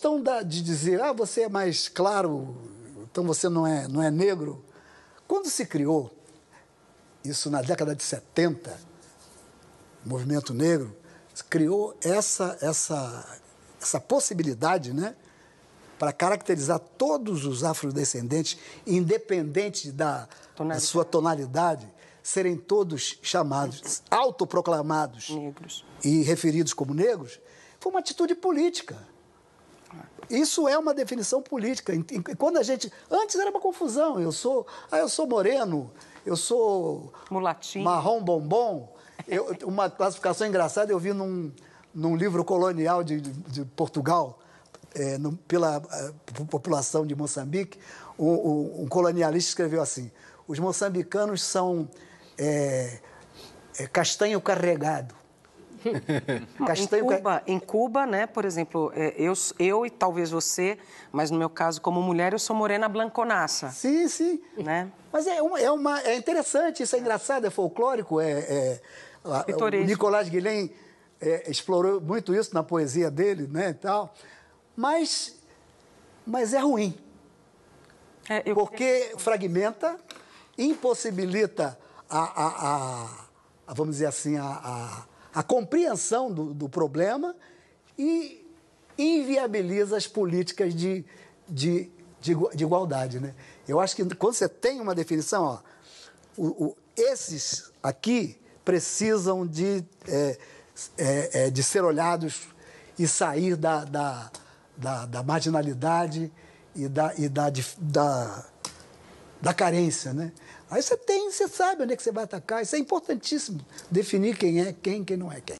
questão da, de dizer, ah, você é mais claro, então você não é, não é negro. Quando se criou, isso na década de 70, o movimento negro, criou essa, essa, essa possibilidade, né? Para caracterizar todos os afrodescendentes, independente da, da sua tonalidade, serem todos chamados, autoproclamados Negros. e referidos como negros, foi uma atitude política. Isso é uma definição política. Quando a gente. Antes era uma confusão. Eu sou. Ah, eu sou moreno, eu sou. Mulatinho. Marrom bombom. Eu- uma classificação engraçada eu vi num, num livro colonial de, de- de Portugal, é, no- pela po- população de Moçambique. Um colonialista escreveu assim: os moçambicanos são é, é, castanho carregado. Em Castanho ca- Cuba, em Cuba, né, por exemplo, é, eu, eu e talvez você, mas no meu caso como mulher, eu sou morena blanconaça, Sim, sim. né? Mas é, uma, é, uma, é interessante, isso é engraçado, é folclórico. É, é, Pitoresco. Nicolás Guilhem é, explorou muito isso na poesia dele, né, e tal. Mas, mas é ruim, É, porque fragmenta, impossibilita a, a- a- a, vamos dizer assim, a, a- compreensão do, do problema e inviabiliza as políticas de, de, de, de igualdade. Né? Eu acho que quando você tem uma definição, ó, o- o- esses aqui precisam de, é, é, é, de ser olhados e sair da, da, da, da marginalidade e da, e da, da, da carência, né? Aí você tem, você sabe onde é que você vai atacar. Isso é importantíssimo, definir quem é quem, quem não é quem.